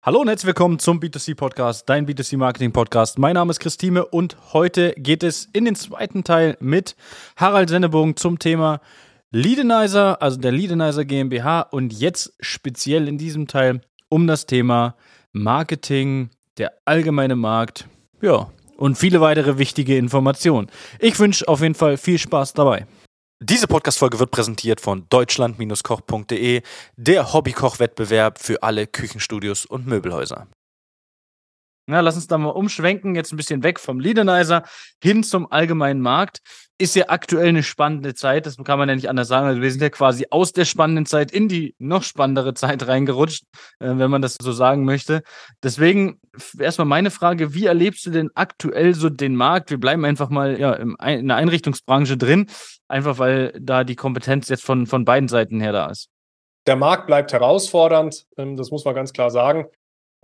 Hallo und herzlich willkommen zum B2C Podcast, dein B2C Marketing Podcast. Mein Name ist Christine und heute geht es in den zweiten Teil mit Harald Sennebogen zum Thema Leadenizer, also der Leadenizer GmbH und jetzt speziell in diesem Teil um das Thema Marketing, der allgemeine Markt, ja, und viele weitere wichtige Informationen. Ich wünsche auf jeden Fall viel Spaß dabei. Diese Podcast-Folge wird präsentiert von deutschland-koch.de, der Hobbykoch-Wettbewerb für alle Küchenstudios und Möbelhäuser. Na, lass uns da mal umschwenken, jetzt ein bisschen weg vom Leadenizer hin zum allgemeinen Markt. Ist ja aktuell eine spannende Zeit, das kann man ja nicht anders sagen. Also wir sind ja quasi aus der spannenden Zeit in die noch spannendere Zeit reingerutscht, äh, wenn man das so sagen möchte. Deswegen erstmal meine Frage, wie erlebst du denn aktuell so den Markt? Wir bleiben einfach mal ja, in der Einrichtungsbranche drin, einfach weil da die Kompetenz jetzt von, von beiden Seiten her da ist. Der Markt bleibt herausfordernd, ähm, das muss man ganz klar sagen.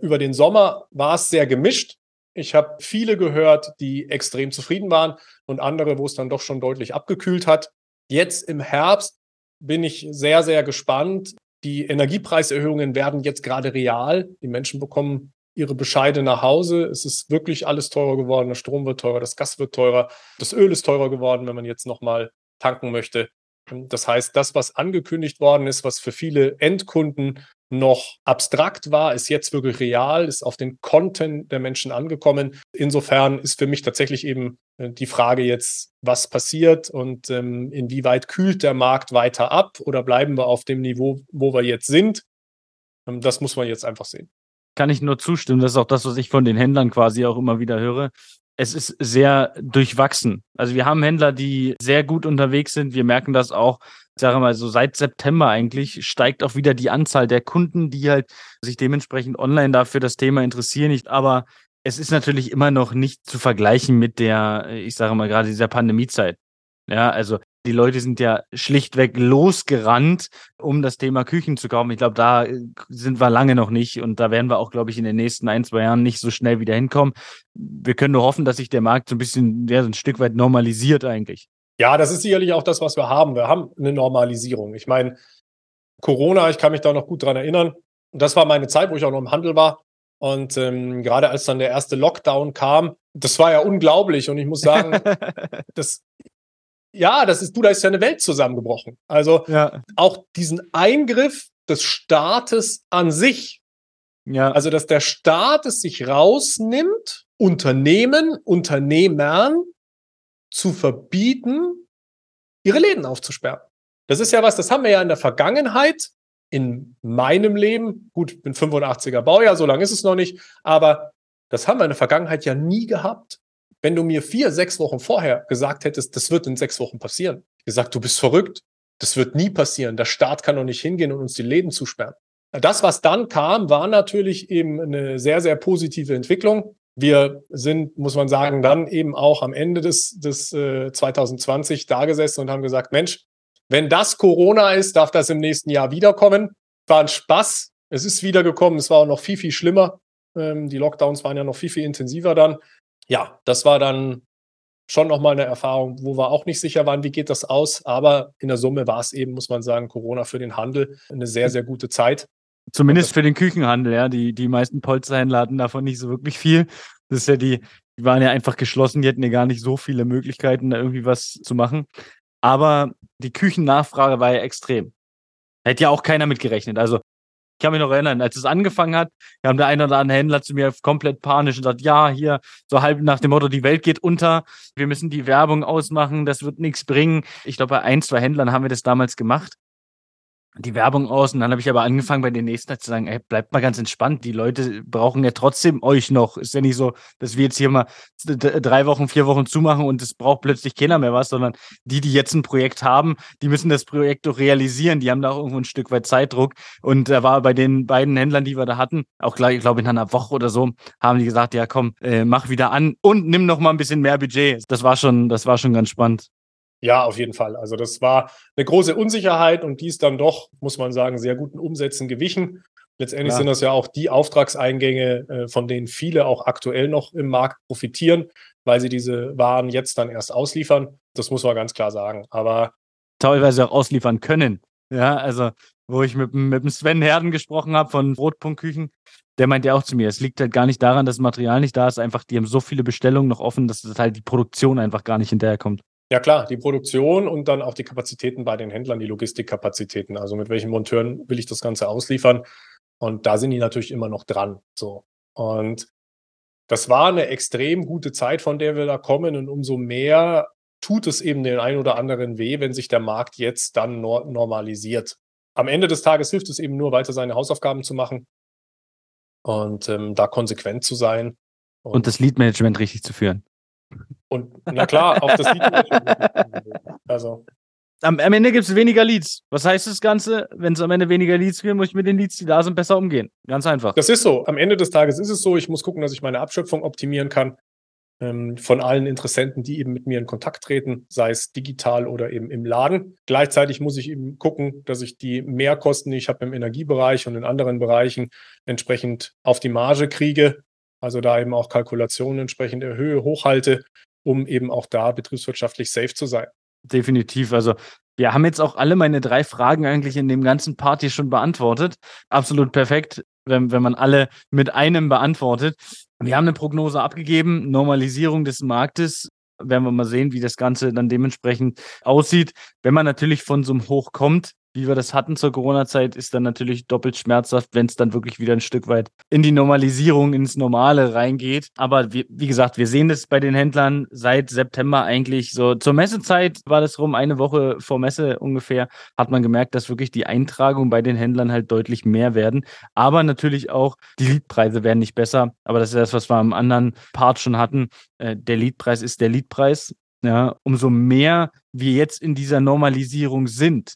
Über den Sommer war es sehr gemischt. Ich habe viele gehört, die extrem zufrieden waren und andere, wo es dann doch schon deutlich abgekühlt hat. Jetzt im Herbst bin ich sehr, sehr gespannt. Die Energiepreiserhöhungen werden jetzt gerade real. Die Menschen bekommen ihre Bescheide nach Hause. Es ist wirklich alles teurer geworden. Der Strom wird teurer, das Gas wird teurer, das Öl ist teurer geworden, wenn man jetzt nochmal tanken möchte. Das heißt, das, was angekündigt worden ist, was für viele Endkunden noch abstrakt war, ist jetzt wirklich real, ist auf den Content der Menschen angekommen. Insofern ist für mich tatsächlich eben äh, die Frage jetzt, was passiert und ähm, inwieweit kühlt der Markt weiter ab oder bleiben wir auf dem Niveau, wo wir jetzt sind. Ähm, das muss man jetzt einfach sehen. Kann ich nur zustimmen. Das ist auch das, was ich von den Händlern quasi auch immer wieder höre es ist sehr durchwachsen. Also wir haben Händler, die sehr gut unterwegs sind. Wir merken das auch, sage mal so seit September eigentlich steigt auch wieder die Anzahl der Kunden, die halt sich dementsprechend online dafür das Thema interessieren. Nicht, aber es ist natürlich immer noch nicht zu vergleichen mit der, ich sage mal gerade dieser Pandemiezeit. Ja, also die Leute sind ja schlichtweg losgerannt, um das Thema Küchen zu kaufen. Ich glaube, da äh, sind wir lange noch nicht und da werden wir auch, glaube ich, in den nächsten ein, zwei Jahren nicht so schnell wieder hinkommen. Wir können nur hoffen, dass sich der Markt so ein bisschen, ja, so ein Stück weit normalisiert eigentlich. Ja, das ist sicherlich auch das, was wir haben. Wir haben eine Normalisierung. Ich meine, Corona, ich kann mich da noch gut dran erinnern. Das war meine Zeit, wo ich auch noch im Handel war. Und ähm, gerade als dann der erste Lockdown kam, das war ja unglaublich. Und ich muss sagen, das, ja, das ist, du, da ist ja eine Welt zusammengebrochen. Also ja. auch diesen Eingriff des Staates an sich. Ja. Also, dass der Staat es sich rausnimmt, Unternehmen, Unternehmern zu verbieten, ihre Läden aufzusperren. Das ist ja was, das haben wir ja in der Vergangenheit in meinem Leben, gut, ich bin 85er Baujahr, so lange ist es noch nicht, aber das haben wir in der Vergangenheit ja nie gehabt. Wenn du mir vier, sechs Wochen vorher gesagt hättest, das wird in sechs Wochen passieren, gesagt, du bist verrückt, das wird nie passieren. Der Staat kann doch nicht hingehen und uns die Läden zusperren. Das, was dann kam, war natürlich eben eine sehr, sehr positive Entwicklung. Wir sind, muss man sagen, dann eben auch am Ende des, des äh, 2020 da gesessen und haben gesagt, Mensch, wenn das Corona ist, darf das im nächsten Jahr wiederkommen. War ein Spaß. Es ist wiedergekommen. Es war auch noch viel, viel schlimmer. Ähm, die Lockdowns waren ja noch viel, viel intensiver dann ja, das war dann schon nochmal eine Erfahrung, wo wir auch nicht sicher waren, wie geht das aus. Aber in der Summe war es eben, muss man sagen, Corona für den Handel eine sehr, sehr gute Zeit. Zumindest für den Küchenhandel, ja. Die, die meisten Polsterhändler hatten davon nicht so wirklich viel. Das ist ja die, die waren ja einfach geschlossen, die hatten ja gar nicht so viele Möglichkeiten, da irgendwie was zu machen. Aber die Küchennachfrage war ja extrem. Hätte ja auch keiner mitgerechnet. Also ich kann mich noch erinnern, als es angefangen hat, haben der eine oder andere Händler zu mir komplett panisch und sagt, ja, hier, so halb nach dem Motto, die Welt geht unter, wir müssen die Werbung ausmachen, das wird nichts bringen. Ich glaube, bei ein, zwei Händlern haben wir das damals gemacht die Werbung aus und dann habe ich aber angefangen bei den nächsten zu sagen, ey, bleibt mal ganz entspannt, die Leute brauchen ja trotzdem euch noch. Ist ja nicht so, dass wir jetzt hier mal drei Wochen, vier Wochen zumachen und es braucht plötzlich keiner mehr was, sondern die, die jetzt ein Projekt haben, die müssen das Projekt doch realisieren, die haben da auch irgendwo ein Stück weit Zeitdruck und da war bei den beiden Händlern, die wir da hatten, auch gleich, ich glaube in einer Woche oder so, haben die gesagt, ja komm, äh, mach wieder an und nimm noch mal ein bisschen mehr Budget. Das war schon, das war schon ganz spannend. Ja, auf jeden Fall. Also das war eine große Unsicherheit und die ist dann doch, muss man sagen, sehr guten Umsätzen gewichen. Letztendlich ja. sind das ja auch die Auftragseingänge, äh, von denen viele auch aktuell noch im Markt profitieren, weil sie diese Waren jetzt dann erst ausliefern. Das muss man ganz klar sagen. Aber teilweise auch ausliefern können. Ja, also, wo ich mit, mit dem Sven Herden gesprochen habe von Brotpunktküchen, der meint ja auch zu mir, es liegt halt gar nicht daran, dass das Material nicht da ist, einfach, die haben so viele Bestellungen noch offen, dass das halt die Produktion einfach gar nicht hinterherkommt. Ja klar, die Produktion und dann auch die Kapazitäten bei den Händlern, die Logistikkapazitäten. Also mit welchen Monteuren will ich das Ganze ausliefern? Und da sind die natürlich immer noch dran. So. Und das war eine extrem gute Zeit, von der wir da kommen. Und umso mehr tut es eben den einen oder anderen weh, wenn sich der Markt jetzt dann normalisiert. Am Ende des Tages hilft es eben nur, weiter seine Hausaufgaben zu machen und ähm, da konsequent zu sein. Und, und das Lead-Management richtig zu führen. Und na klar, auch das Lead-Management. also. Am, am Ende gibt es weniger Leads. Was heißt das Ganze? Wenn es am Ende weniger Leads gibt, muss ich mit den Leads, die da sind, besser umgehen. Ganz einfach. Das ist so. Am Ende des Tages ist es so. Ich muss gucken, dass ich meine Abschöpfung optimieren kann ähm, von allen Interessenten, die eben mit mir in Kontakt treten, sei es digital oder eben im Laden. Gleichzeitig muss ich eben gucken, dass ich die Mehrkosten, die ich habe im Energiebereich und in anderen Bereichen, entsprechend auf die Marge kriege. Also da eben auch Kalkulationen entsprechend erhöhe, hochhalte, um eben auch da betriebswirtschaftlich safe zu sein. Definitiv. Also wir haben jetzt auch alle meine drei Fragen eigentlich in dem ganzen Party schon beantwortet. Absolut perfekt, wenn, wenn man alle mit einem beantwortet. Wir haben eine Prognose abgegeben, Normalisierung des Marktes. Werden wir mal sehen, wie das Ganze dann dementsprechend aussieht. Wenn man natürlich von so einem Hoch kommt, wie wir das hatten zur Corona-Zeit, ist dann natürlich doppelt schmerzhaft, wenn es dann wirklich wieder ein Stück weit in die Normalisierung, ins Normale reingeht. Aber wie, wie gesagt, wir sehen das bei den Händlern seit September eigentlich so. Zur Messezeit war das rum, eine Woche vor Messe ungefähr, hat man gemerkt, dass wirklich die Eintragungen bei den Händlern halt deutlich mehr werden. Aber natürlich auch die Leadpreise werden nicht besser. Aber das ist das, was wir am anderen Part schon hatten. Äh, der Leadpreis ist der Leadpreis. Ja, umso mehr wir jetzt in dieser Normalisierung sind,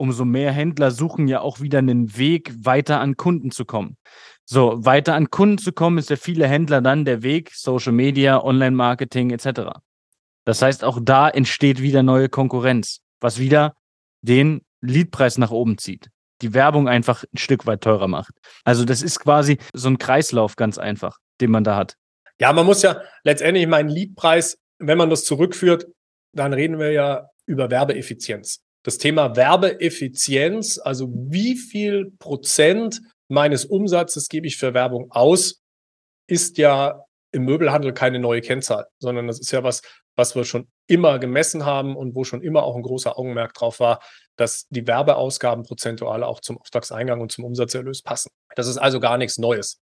umso mehr Händler suchen ja auch wieder einen Weg, weiter an Kunden zu kommen. So, weiter an Kunden zu kommen, ist ja viele Händler dann der Weg, Social Media, Online-Marketing etc. Das heißt, auch da entsteht wieder neue Konkurrenz, was wieder den Leadpreis nach oben zieht. Die Werbung einfach ein Stück weit teurer macht. Also das ist quasi so ein Kreislauf ganz einfach, den man da hat. Ja, man muss ja letztendlich meinen Leadpreis, wenn man das zurückführt, dann reden wir ja über Werbeeffizienz das Thema Werbeeffizienz, also wie viel Prozent meines Umsatzes gebe ich für Werbung aus, ist ja im Möbelhandel keine neue Kennzahl, sondern das ist ja was, was wir schon immer gemessen haben und wo schon immer auch ein großer Augenmerk drauf war, dass die Werbeausgaben prozentual auch zum Auftragseingang und zum Umsatzerlös passen. Das ist also gar nichts Neues.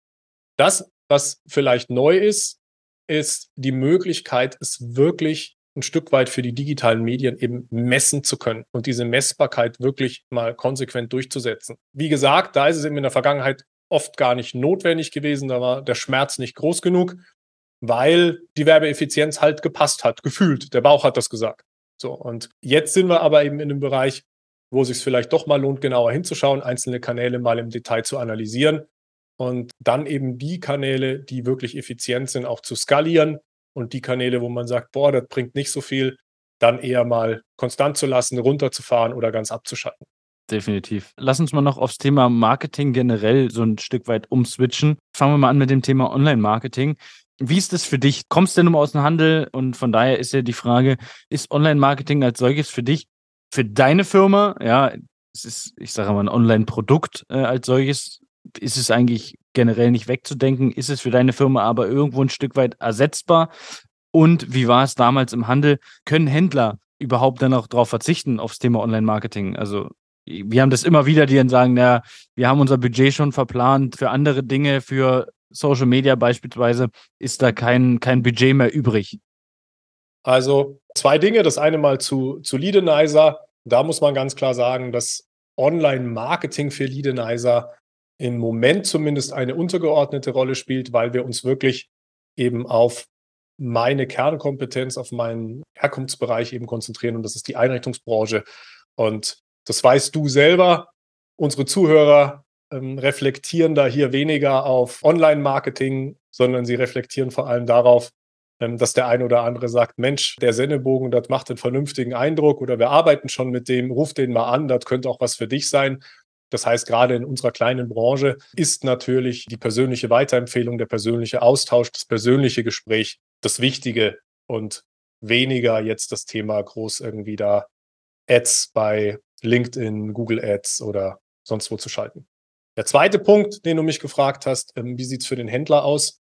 Das, was vielleicht neu ist, ist die Möglichkeit, es wirklich ein Stück weit für die digitalen Medien eben messen zu können und diese Messbarkeit wirklich mal konsequent durchzusetzen. Wie gesagt, da ist es eben in der Vergangenheit oft gar nicht notwendig gewesen, da war der Schmerz nicht groß genug, weil die Werbeeffizienz halt gepasst hat, gefühlt. Der Bauch hat das gesagt. So, und jetzt sind wir aber eben in einem Bereich, wo es sich vielleicht doch mal lohnt, genauer hinzuschauen, einzelne Kanäle mal im Detail zu analysieren und dann eben die Kanäle, die wirklich effizient sind, auch zu skalieren und die Kanäle, wo man sagt, boah, das bringt nicht so viel, dann eher mal konstant zu lassen, runterzufahren oder ganz abzuschalten. Definitiv. Lass uns mal noch aufs Thema Marketing generell so ein Stück weit umswitchen. Fangen wir mal an mit dem Thema Online-Marketing. Wie ist das für dich? Kommst du denn aus dem Handel? Und von daher ist ja die Frage, ist Online-Marketing als solches für dich, für deine Firma, ja, es ist, ich sage mal, ein Online-Produkt äh, als solches, ist es eigentlich generell nicht wegzudenken, ist es für deine Firma aber irgendwo ein Stück weit ersetzbar? Und wie war es damals im Handel? Können Händler überhaupt dann auch darauf verzichten, aufs Thema Online-Marketing? Also wir haben das immer wieder, die dann sagen, na, wir haben unser Budget schon verplant für andere Dinge, für Social Media beispielsweise, ist da kein, kein Budget mehr übrig. Also zwei Dinge. Das eine mal zu, zu Leadenizer. Da muss man ganz klar sagen, dass Online-Marketing für Leadenizer im Moment zumindest eine untergeordnete Rolle spielt, weil wir uns wirklich eben auf meine Kernkompetenz, auf meinen Herkunftsbereich eben konzentrieren und das ist die Einrichtungsbranche. Und das weißt du selber. Unsere Zuhörer ähm, reflektieren da hier weniger auf Online-Marketing, sondern sie reflektieren vor allem darauf, ähm, dass der eine oder andere sagt, Mensch, der Sennebogen, das macht einen vernünftigen Eindruck oder wir arbeiten schon mit dem, ruf den mal an, das könnte auch was für dich sein. Das heißt, gerade in unserer kleinen Branche ist natürlich die persönliche Weiterempfehlung, der persönliche Austausch, das persönliche Gespräch das Wichtige und weniger jetzt das Thema groß irgendwie da Ads bei LinkedIn, Google Ads oder sonst wo zu schalten. Der zweite Punkt, den du mich gefragt hast, ähm, wie sieht's für den Händler aus?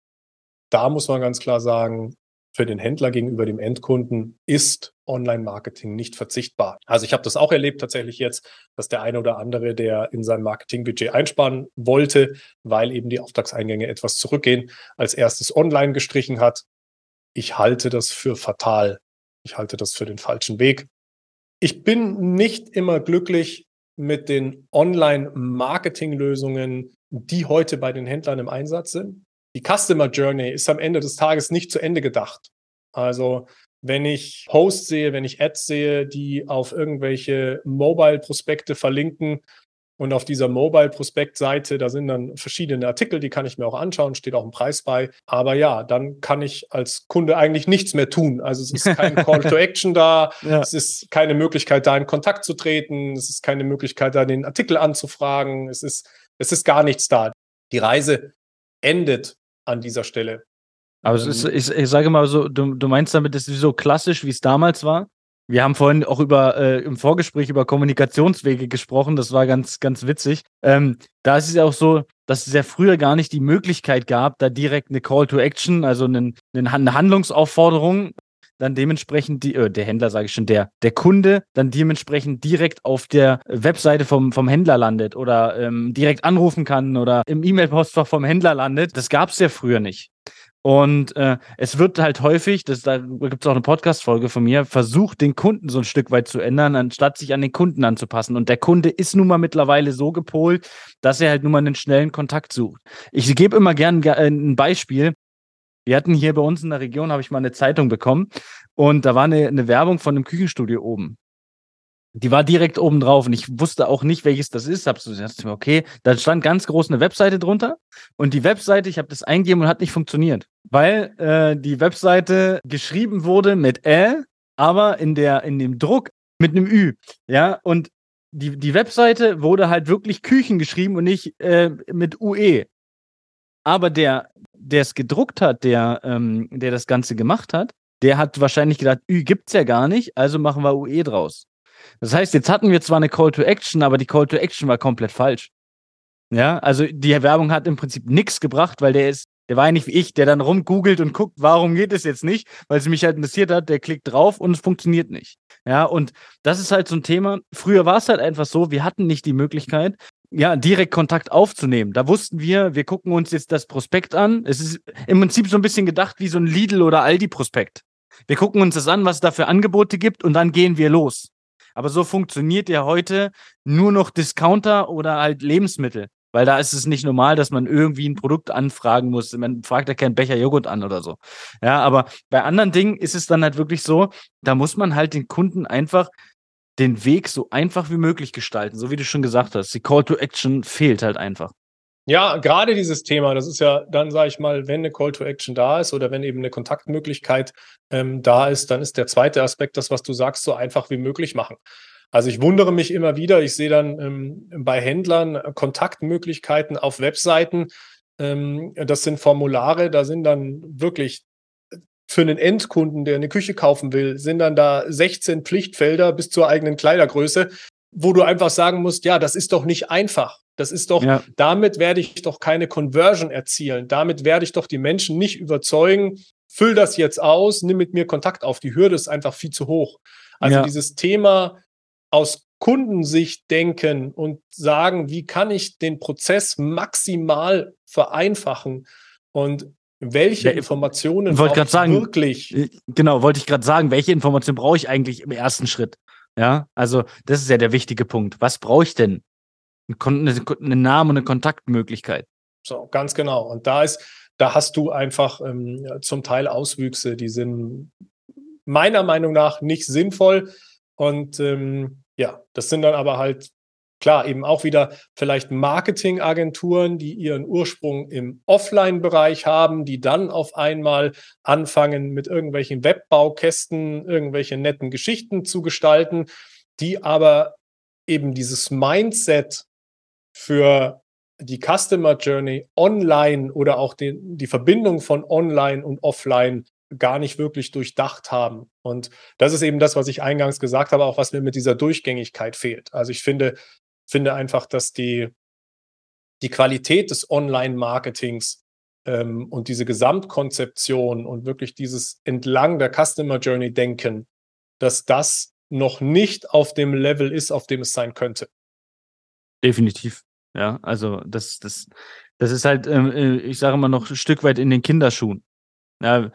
Da muss man ganz klar sagen, für den Händler gegenüber dem Endkunden ist Online-Marketing nicht verzichtbar. Also ich habe das auch erlebt tatsächlich jetzt, dass der eine oder andere, der in sein Marketingbudget einsparen wollte, weil eben die Auftragseingänge etwas zurückgehen, als erstes online gestrichen hat. Ich halte das für fatal. Ich halte das für den falschen Weg. Ich bin nicht immer glücklich mit den Online-Marketing-Lösungen, die heute bei den Händlern im Einsatz sind die Customer Journey ist am Ende des Tages nicht zu Ende gedacht. Also wenn ich Posts sehe, wenn ich Ads sehe, die auf irgendwelche Mobile-Prospekte verlinken und auf dieser Mobile-Prospekt-Seite, da sind dann verschiedene Artikel, die kann ich mir auch anschauen, steht auch ein Preis bei. Aber ja, dann kann ich als Kunde eigentlich nichts mehr tun. Also es ist kein Call to Action da, ja. es ist keine Möglichkeit, da in Kontakt zu treten, es ist keine Möglichkeit, da den Artikel anzufragen, es ist, es ist gar nichts da. Die Reise endet an dieser Stelle. Aber es ist, ähm, ich, ich sage mal so, du, du meinst damit, es ist so klassisch, wie es damals war? Wir haben vorhin auch über äh, im Vorgespräch über Kommunikationswege gesprochen. Das war ganz, ganz witzig. Ähm, da ist es ja auch so, dass es ja früher gar nicht die Möglichkeit gab, da direkt eine Call to Action, also eine, eine Handlungsaufforderung dann dementsprechend die, äh, der Händler sage ich schon, der, der Kunde dann dementsprechend direkt auf der Webseite vom, vom Händler landet oder ähm, direkt anrufen kann oder im E-Mail-Postfach vom Händler landet. Das gab es ja früher nicht. Und äh, es wird halt häufig, das, da gibt es auch eine Podcast-Folge von mir, versucht, den Kunden so ein Stück weit zu ändern, anstatt sich an den Kunden anzupassen. Und der Kunde ist nun mal mittlerweile so gepolt, dass er halt nun mal einen schnellen Kontakt sucht. Ich gebe immer gern äh, ein Beispiel. Wir hatten hier bei uns in der Region, habe ich mal eine Zeitung bekommen und da war eine, eine Werbung von einem Küchenstudio oben. Die war direkt oben drauf und ich wusste auch nicht, welches das ist. Hab so gesagt, okay, da stand ganz groß eine Webseite drunter und die Webseite, ich habe das eingegeben und hat nicht funktioniert, weil äh, die Webseite geschrieben wurde mit Ä, aber in der in dem Druck mit einem Ü, ja und die, die Webseite wurde halt wirklich Küchen geschrieben und nicht äh, mit UE. Aber der, der es gedruckt hat, der, ähm, der das Ganze gemacht hat, der hat wahrscheinlich gedacht, Ü gibt's ja gar nicht, also machen wir UE draus. Das heißt, jetzt hatten wir zwar eine Call to Action, aber die Call to Action war komplett falsch. Ja, also die Werbung hat im Prinzip nichts gebracht, weil der ist, der war ja nicht wie ich, der dann rumgoogelt und guckt, warum geht es jetzt nicht, weil es mich halt interessiert hat, der klickt drauf und es funktioniert nicht. Ja, und das ist halt so ein Thema. Früher war es halt einfach so, wir hatten nicht die Möglichkeit, ja, direkt Kontakt aufzunehmen. Da wussten wir, wir gucken uns jetzt das Prospekt an. Es ist im Prinzip so ein bisschen gedacht wie so ein Lidl oder Aldi-Prospekt. Wir gucken uns das an, was es da für Angebote gibt und dann gehen wir los. Aber so funktioniert ja heute nur noch Discounter oder halt Lebensmittel. Weil da ist es nicht normal, dass man irgendwie ein Produkt anfragen muss. Man fragt ja keinen Becher Joghurt an oder so. Ja, aber bei anderen Dingen ist es dann halt wirklich so, da muss man halt den Kunden einfach den Weg so einfach wie möglich gestalten, so wie du schon gesagt hast. Die Call to Action fehlt halt einfach. Ja, gerade dieses Thema, das ist ja dann, sage ich mal, wenn eine Call to Action da ist oder wenn eben eine Kontaktmöglichkeit ähm, da ist, dann ist der zweite Aspekt, das, was du sagst, so einfach wie möglich machen. Also ich wundere mich immer wieder, ich sehe dann ähm, bei Händlern Kontaktmöglichkeiten auf Webseiten. Ähm, das sind Formulare, da sind dann wirklich für einen Endkunden, der eine Küche kaufen will, sind dann da 16 Pflichtfelder bis zur eigenen Kleidergröße, wo du einfach sagen musst, ja, das ist doch nicht einfach. Das ist doch, ja. damit werde ich doch keine Conversion erzielen. Damit werde ich doch die Menschen nicht überzeugen, füll das jetzt aus, nimm mit mir Kontakt auf. Die Hürde ist einfach viel zu hoch. Also ja. dieses Thema aus Kundensicht denken und sagen, wie kann ich den Prozess maximal vereinfachen und welche Informationen wollte ich sagen, wirklich? Äh, genau, wollte ich gerade sagen, welche Informationen brauche ich eigentlich im ersten Schritt? Ja, also das ist ja der wichtige Punkt. Was brauche ich denn? Einen Namen und eine Kontaktmöglichkeit. So, ganz genau. Und da ist, da hast du einfach ähm, zum Teil Auswüchse, die sind meiner Meinung nach nicht sinnvoll. Und ähm, ja, das sind dann aber halt Klar, eben auch wieder vielleicht Marketingagenturen, die ihren Ursprung im Offline-Bereich haben, die dann auf einmal anfangen, mit irgendwelchen Webbaukästen irgendwelche netten Geschichten zu gestalten, die aber eben dieses Mindset für die Customer Journey online oder auch die, die Verbindung von online und offline gar nicht wirklich durchdacht haben. Und das ist eben das, was ich eingangs gesagt habe, auch was mir mit dieser Durchgängigkeit fehlt. Also ich finde, finde einfach, dass die, die Qualität des Online-Marketings ähm, und diese Gesamtkonzeption und wirklich dieses entlang der Customer Journey denken, dass das noch nicht auf dem Level ist, auf dem es sein könnte. Definitiv. Ja, also das, das, das ist halt, ähm, äh, ich sage immer noch ein Stück weit in den Kinderschuhen. Ja,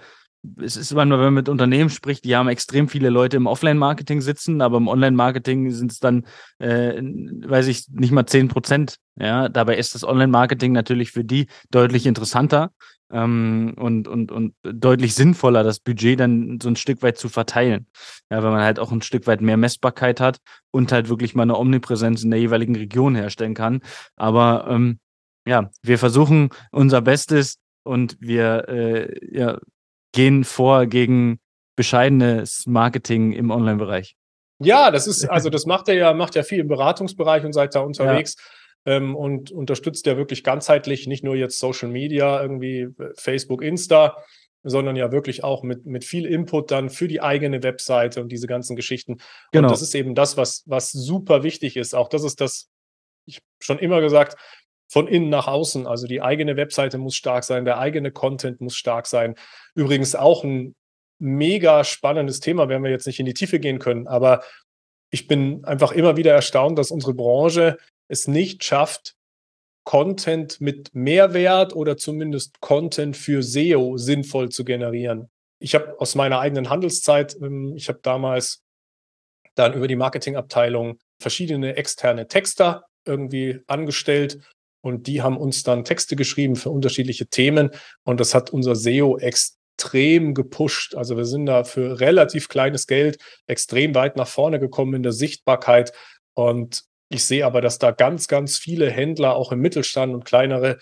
es ist immer wenn man mit Unternehmen spricht, die haben extrem viele Leute im Offline-Marketing sitzen, aber im Online-Marketing sind es dann, äh, weiß ich, nicht mal zehn Prozent. Ja, dabei ist das Online-Marketing natürlich für die deutlich interessanter ähm, und, und, und deutlich sinnvoller, das Budget dann so ein Stück weit zu verteilen. Ja, weil man halt auch ein Stück weit mehr Messbarkeit hat und halt wirklich mal eine Omnipräsenz in der jeweiligen Region herstellen kann. Aber ähm, ja, wir versuchen unser Bestes und wir äh, ja, gehen vor gegen bescheidenes Marketing im Online-Bereich. Ja, das ist, also das macht er ja, macht ja viel im Beratungsbereich und seid da unterwegs. Ja. Ähm, und unterstützt ja wirklich ganzheitlich, nicht nur jetzt Social Media, irgendwie äh, Facebook, Insta, sondern ja wirklich auch mit, mit viel Input dann für die eigene Webseite und diese ganzen Geschichten. Genau. Und das ist eben das, was, was super wichtig ist. Auch das ist das, ich schon immer gesagt, von innen nach außen. Also die eigene Webseite muss stark sein, der eigene Content muss stark sein. Übrigens auch ein mega spannendes Thema, wenn wir jetzt nicht in die Tiefe gehen können. Aber ich bin einfach immer wieder erstaunt, dass unsere Branche es nicht schafft, Content mit Mehrwert oder zumindest Content für SEO sinnvoll zu generieren. Ich habe aus meiner eigenen Handelszeit, ähm, ich habe damals dann über die Marketingabteilung verschiedene externe Texter irgendwie angestellt und die haben uns dann Texte geschrieben für unterschiedliche Themen. Und das hat unser SEO extrem gepusht. Also wir sind da für relativ kleines Geld extrem weit nach vorne gekommen in der Sichtbarkeit. Und ich sehe aber, dass da ganz, ganz viele Händler, auch im Mittelstand und kleinere,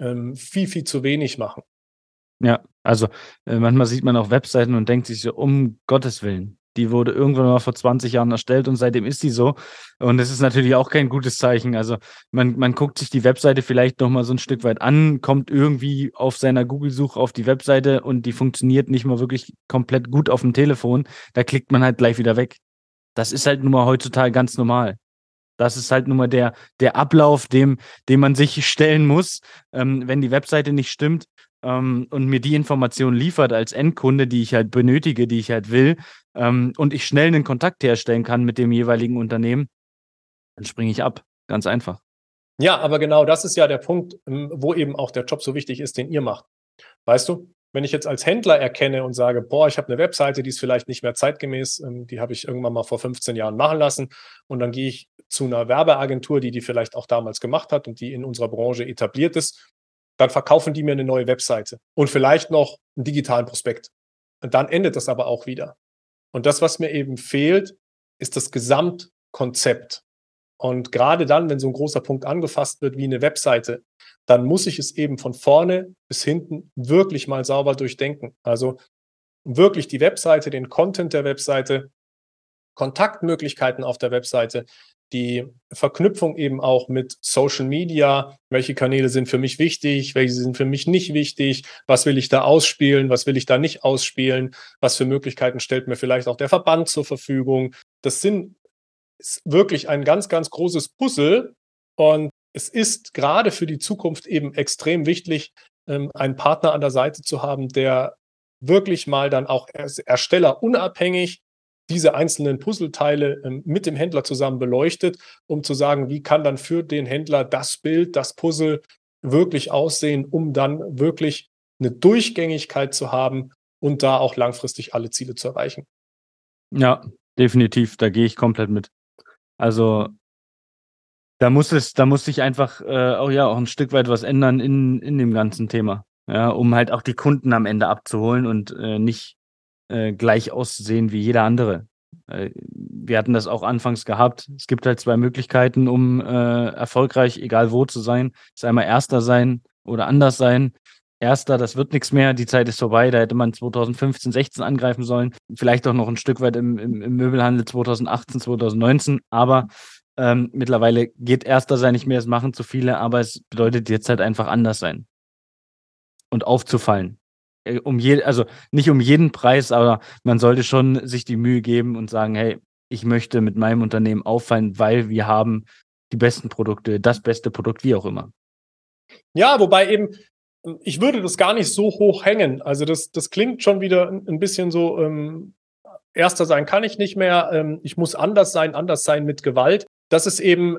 ähm, viel, viel zu wenig machen. Ja, also äh, manchmal sieht man auch Webseiten und denkt sich so, um Gottes Willen, die wurde irgendwann mal vor 20 Jahren erstellt und seitdem ist die so. Und das ist natürlich auch kein gutes Zeichen. Also man, man guckt sich die Webseite vielleicht nochmal so ein Stück weit an, kommt irgendwie auf seiner Google-Suche auf die Webseite und die funktioniert nicht mal wirklich komplett gut auf dem Telefon. Da klickt man halt gleich wieder weg. Das ist halt nun mal heutzutage ganz normal. Das ist halt nun mal der, der Ablauf, dem, dem man sich stellen muss, ähm, wenn die Webseite nicht stimmt ähm, und mir die Information liefert als Endkunde, die ich halt benötige, die ich halt will, ähm, und ich schnell einen Kontakt herstellen kann mit dem jeweiligen Unternehmen, dann springe ich ab. Ganz einfach. Ja, aber genau das ist ja der Punkt, ähm, wo eben auch der Job so wichtig ist, den ihr macht. Weißt du, wenn ich jetzt als Händler erkenne und sage, boah, ich habe eine Webseite, die ist vielleicht nicht mehr zeitgemäß, ähm, die habe ich irgendwann mal vor 15 Jahren machen lassen und dann gehe ich zu einer Werbeagentur, die die vielleicht auch damals gemacht hat und die in unserer Branche etabliert ist dann verkaufen die mir eine neue Webseite und vielleicht noch einen digitalen Prospekt. Und dann endet das aber auch wieder. Und das, was mir eben fehlt, ist das Gesamtkonzept. Und gerade dann, wenn so ein großer Punkt angefasst wird wie eine Webseite, dann muss ich es eben von vorne bis hinten wirklich mal sauber durchdenken. Also wirklich die Webseite, den Content der Webseite, Kontaktmöglichkeiten auf der Webseite, die Verknüpfung eben auch mit Social Media. Welche Kanäle sind für mich wichtig? Welche sind für mich nicht wichtig? Was will ich da ausspielen? Was will ich da nicht ausspielen? Was für Möglichkeiten stellt mir vielleicht auch der Verband zur Verfügung? Das sind ist wirklich ein ganz, ganz großes Puzzle. Und es ist gerade für die Zukunft eben extrem wichtig, ähm, einen Partner an der Seite zu haben, der wirklich mal dann auch Ersteller unabhängig diese einzelnen Puzzleteile ähm, mit dem Händler zusammen beleuchtet, um zu sagen, wie kann dann für den Händler das Bild, das Puzzle wirklich aussehen, um dann wirklich eine Durchgängigkeit zu haben und da auch langfristig alle Ziele zu erreichen. Ja, definitiv, da gehe ich komplett mit. Also da muss es, da muss sich einfach äh, auch ja auch ein Stück weit was ändern in, in dem ganzen Thema. Ja, um halt auch die Kunden am Ende abzuholen und äh, nicht äh, gleich aussehen wie jeder andere. Äh, wir hatten das auch anfangs gehabt. Es gibt halt zwei Möglichkeiten, um äh, erfolgreich, egal wo zu sein. Das ist einmal Erster sein oder anders sein. Erster, das wird nichts mehr, die Zeit ist vorbei, da hätte man 2015, 16 angreifen sollen, vielleicht auch noch ein Stück weit im, im, im Möbelhandel 2018, 2019, aber ähm, mittlerweile geht Erster sein nicht mehr, es machen zu viele, aber es bedeutet jetzt halt einfach anders sein und aufzufallen. Äh, um je, also nicht um jeden Preis, aber man sollte schon sich die Mühe geben und sagen, hey, ich möchte mit meinem Unternehmen auffallen, weil wir haben die besten Produkte, das beste Produkt, wie auch immer. Ja, wobei eben, ich würde das gar nicht so hoch hängen. Also das, das klingt schon wieder ein bisschen so, ähm, erster sein kann ich nicht mehr, ähm, ich muss anders sein, anders sein mit Gewalt. Das ist eben,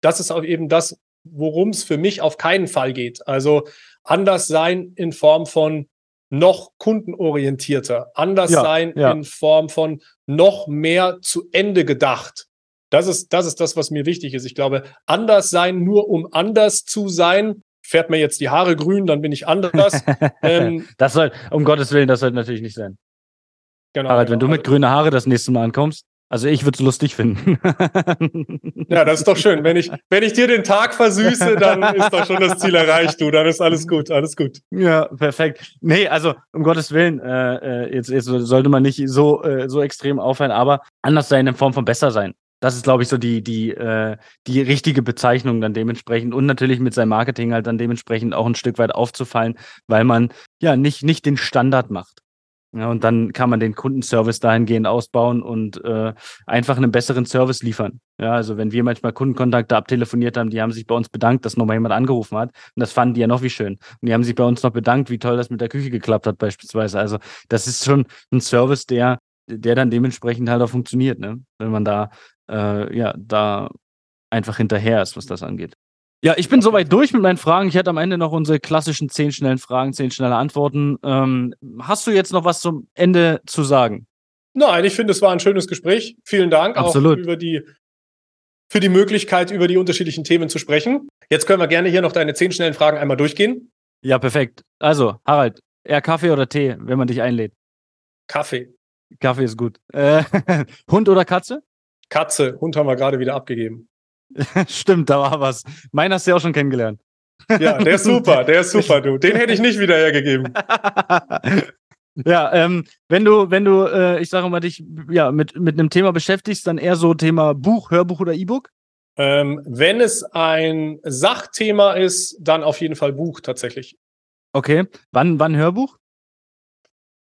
das ist auch eben das, worum es für mich auf keinen Fall geht. Also anders sein in Form von noch kundenorientierter, anders ja, sein ja. in Form von noch mehr zu Ende gedacht. Das ist, das ist das, was mir wichtig ist. Ich glaube, anders sein, nur um anders zu sein, fährt mir jetzt die Haare grün, dann bin ich anders. ähm, das soll, um Gottes Willen, das soll natürlich nicht sein. Genau. Harald, genau. wenn du mit grünen Haare das nächste Mal ankommst, also ich würde es lustig finden. ja, das ist doch schön. Wenn ich, wenn ich dir den Tag versüße, dann ist doch schon das Ziel erreicht, du. Dann ist alles gut, alles gut. Ja, perfekt. Nee, also um Gottes Willen, äh, äh jetzt, jetzt sollte man nicht so, äh, so extrem auffallen, aber anders sein in Form von besser sein. Das ist, glaube ich, so die, die, äh, die richtige Bezeichnung dann dementsprechend und natürlich mit seinem Marketing halt dann dementsprechend auch ein Stück weit aufzufallen, weil man ja nicht, nicht den Standard macht. Ja, und dann kann man den Kundenservice dahingehend ausbauen und äh, einfach einen besseren Service liefern. Ja, also wenn wir manchmal Kundenkontakte abtelefoniert haben, die haben sich bei uns bedankt, dass nochmal jemand angerufen hat. Und das fanden die ja noch wie schön. Und die haben sich bei uns noch bedankt, wie toll das mit der Küche geklappt hat, beispielsweise. Also das ist schon ein Service, der, der dann dementsprechend halt auch funktioniert, ne? Wenn man da, äh, ja, da einfach hinterher ist, was das angeht. Ja, ich bin soweit durch mit meinen Fragen. Ich hätte am Ende noch unsere klassischen zehn schnellen Fragen, zehn schnelle Antworten. Ähm, hast du jetzt noch was zum Ende zu sagen? Nein, ich finde, es war ein schönes Gespräch. Vielen Dank Absolut. auch über die, für die Möglichkeit, über die unterschiedlichen Themen zu sprechen. Jetzt können wir gerne hier noch deine zehn schnellen Fragen einmal durchgehen. Ja, perfekt. Also, Harald, eher Kaffee oder Tee, wenn man dich einlädt? Kaffee. Kaffee ist gut. Äh, Hund oder Katze? Katze. Hund haben wir gerade wieder abgegeben. Stimmt, da war was. Meinen hast du ja auch schon kennengelernt. Ja, der ist super, der ist super, du. Den hätte ich nicht wieder hergegeben. ja, ähm, wenn du, wenn du, äh, ich sage mal, dich ja, mit, mit einem Thema beschäftigst, dann eher so Thema Buch, Hörbuch oder E-Book? Ähm, wenn es ein Sachthema ist, dann auf jeden Fall Buch tatsächlich. Okay. Wann, wann Hörbuch?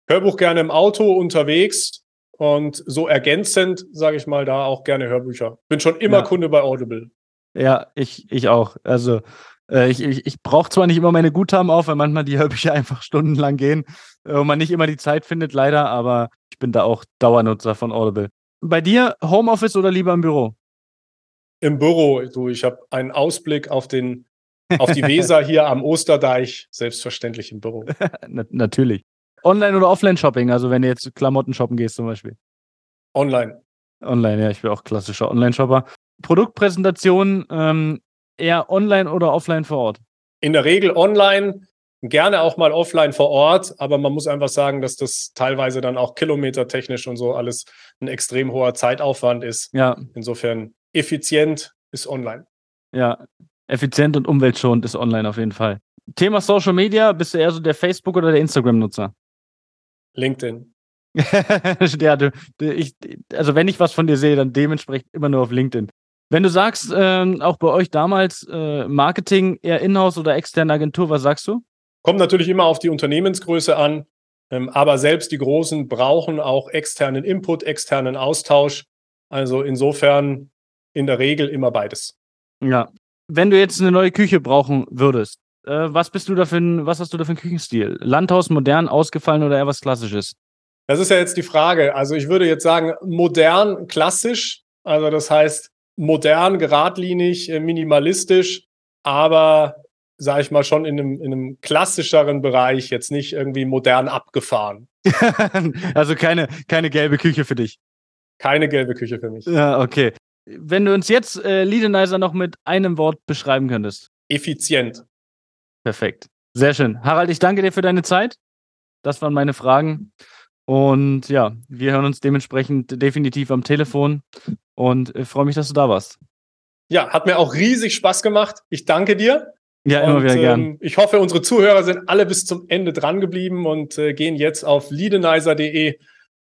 Hörbuch gerne im Auto unterwegs. Und so ergänzend, sage ich mal, da auch gerne Hörbücher. Bin schon immer ja. Kunde bei Audible. Ja, ich, ich auch. Also äh, ich, ich, ich brauche zwar nicht immer meine Guthaben auf, weil manchmal die Hörbücher einfach stundenlang gehen äh, und man nicht immer die Zeit findet, leider, aber ich bin da auch Dauernutzer von Audible. Bei dir Homeoffice oder lieber im Büro? Im Büro, du, ich habe einen Ausblick auf den auf die Weser hier am Osterdeich, selbstverständlich im Büro. Na, natürlich. Online- oder Offline-Shopping? Also wenn du jetzt Klamotten shoppen gehst zum Beispiel. Online. Online, ja, ich bin auch klassischer Online-Shopper. Produktpräsentation ähm, eher online oder offline vor Ort? In der Regel online, gerne auch mal offline vor Ort, aber man muss einfach sagen, dass das teilweise dann auch kilometertechnisch und so alles ein extrem hoher Zeitaufwand ist. Ja. Insofern effizient ist online. Ja, effizient und umweltschonend ist online auf jeden Fall. Thema Social Media, bist du eher so der Facebook- oder der Instagram-Nutzer? LinkedIn. ja, du, ich, also wenn ich was von dir sehe, dann dementsprechend immer nur auf LinkedIn. Wenn du sagst, ähm, auch bei euch damals äh, Marketing eher Inhouse oder externe Agentur, was sagst du? Kommt natürlich immer auf die Unternehmensgröße an, ähm, aber selbst die Großen brauchen auch externen Input, externen Austausch. Also insofern in der Regel immer beides. Ja. Wenn du jetzt eine neue Küche brauchen würdest, was bist du da für ein, was hast du da für einen Küchenstil? Landhaus, modern, ausgefallen oder eher was Klassisches? Das ist ja jetzt die Frage. Also ich würde jetzt sagen, modern, klassisch. Also das heißt, modern, geradlinig, äh, minimalistisch, aber sage ich mal, schon in einem, in einem klassischeren Bereich, jetzt nicht irgendwie modern abgefahren. also keine, keine gelbe Küche für dich. Keine gelbe Küche für mich. Ja, okay. Wenn du uns jetzt äh, Liedenizer noch mit einem Wort beschreiben könntest. Effizient. Perfekt. Sehr schön. Harald, ich danke dir für deine Zeit. Das waren meine Fragen. Und ja, wir hören uns dementsprechend definitiv am Telefon und ich freue mich, dass du da warst. Ja, hat mir auch riesig Spaß gemacht. Ich danke dir. Ja, immer und, wieder gern. Ähm, ich hoffe, unsere Zuhörer sind alle bis zum Ende dran geblieben und äh, gehen jetzt auf leadenizer.de,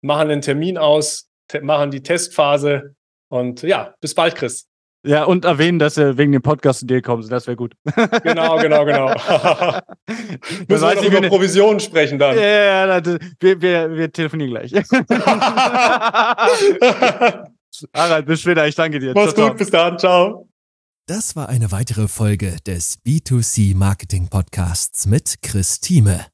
machen einen Termin aus, machen die Testphase und ja, bis bald, Chris. Ja, und erwähnen, dass sie wegen dem Podcast zu dir kommen. Das wäre gut. Genau, genau, genau. Müssen wir noch über. Provisionen sprechen dann. Ja, ja, ja, das- wir, wir, wir telefonieren gleich. Harald, bis später. Ich danke dir. Mach's Ciao, gut, bis dann, ciao. Das war eine weitere Folge des B2C Marketing Podcasts mit Chris Thieme.